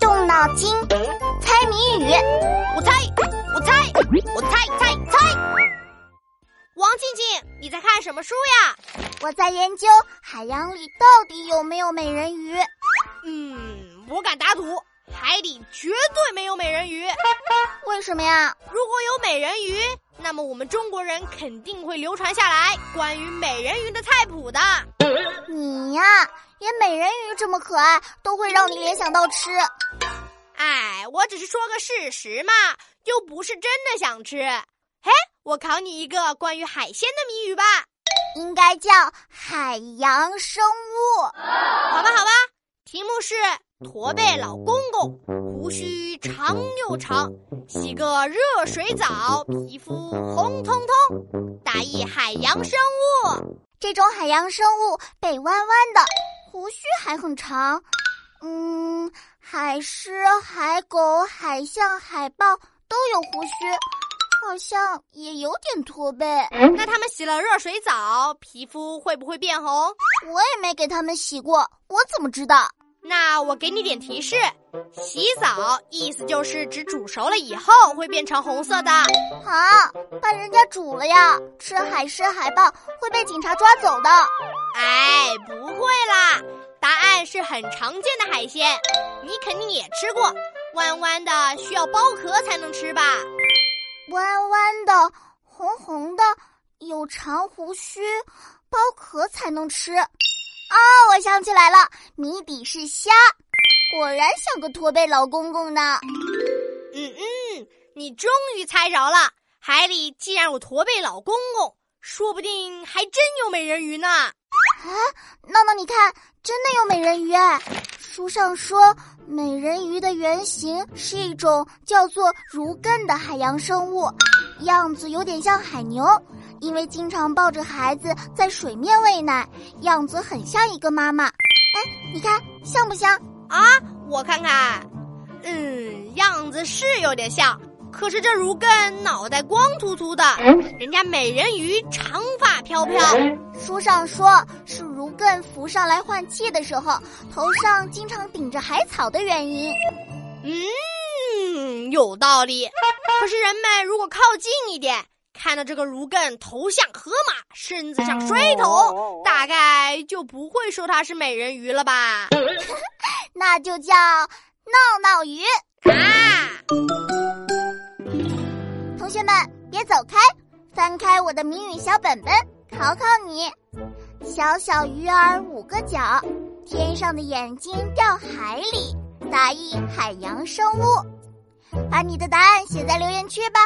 动脑筋，猜谜语。我猜，我猜，我猜猜猜。王静静，你在看什么书呀？我在研究海洋里到底有没有美人鱼。嗯，我敢打赌，海里绝对没有美人鱼。为什么呀？如果有美人鱼，那么我们中国人肯定会流传下来关于美人鱼的菜谱的。你呀，连美人鱼这么可爱都会让你联想到吃。哎，我只是说个事实嘛，又不是真的想吃。嘿，我考你一个关于海鲜的谜语吧，应该叫海洋生物。好吧，好吧，题目是驼背老公公，胡须长又长，洗个热水澡，皮肤红彤彤，大意海洋生物。这种海洋生物背弯弯的，胡须还很长。嗯，海狮、海狗、海象、海豹都有胡须，好像也有点驼背。那他们洗了热水澡，皮肤会不会变红？我也没给他们洗过，我怎么知道？那我给你点提示，洗澡意思就是指煮熟了以后会变成红色的。啊，把人家煮了呀！吃海狮、海豹会被警察抓走的。哎，不会啦，答案是很常见的海鲜，你肯定也吃过，弯弯的需要剥壳才能吃吧？弯弯的、红红的，有长胡须，剥壳才能吃。啊，我想起来了，谜底是虾，果然像个驼背老公公呢。嗯嗯，你终于猜着了，海里既然有驼背老公公，说不定还真有美人鱼呢。啊，闹闹，你看，真的有美人鱼哎！书上说，美人鱼的原型是一种叫做儒艮的海洋生物，样子有点像海牛。因为经常抱着孩子在水面喂奶，样子很像一个妈妈。哎，你看像不像啊？我看看，嗯，样子是有点像。可是这如艮脑袋光秃秃的，人家美人鱼长发飘飘。书上说是如艮浮上来换气的时候，头上经常顶着海草的原因。嗯，有道理。可是人们如果靠近一点。看到这个如艮头像河马，身子像水桶，大概就不会说它是美人鱼了吧？那就叫闹闹鱼啊！同学们别走开，翻开我的谜语小本本，考考你：小小鱼儿五个角，天上的眼睛掉海里，答意海洋生物。把你的答案写在留言区吧。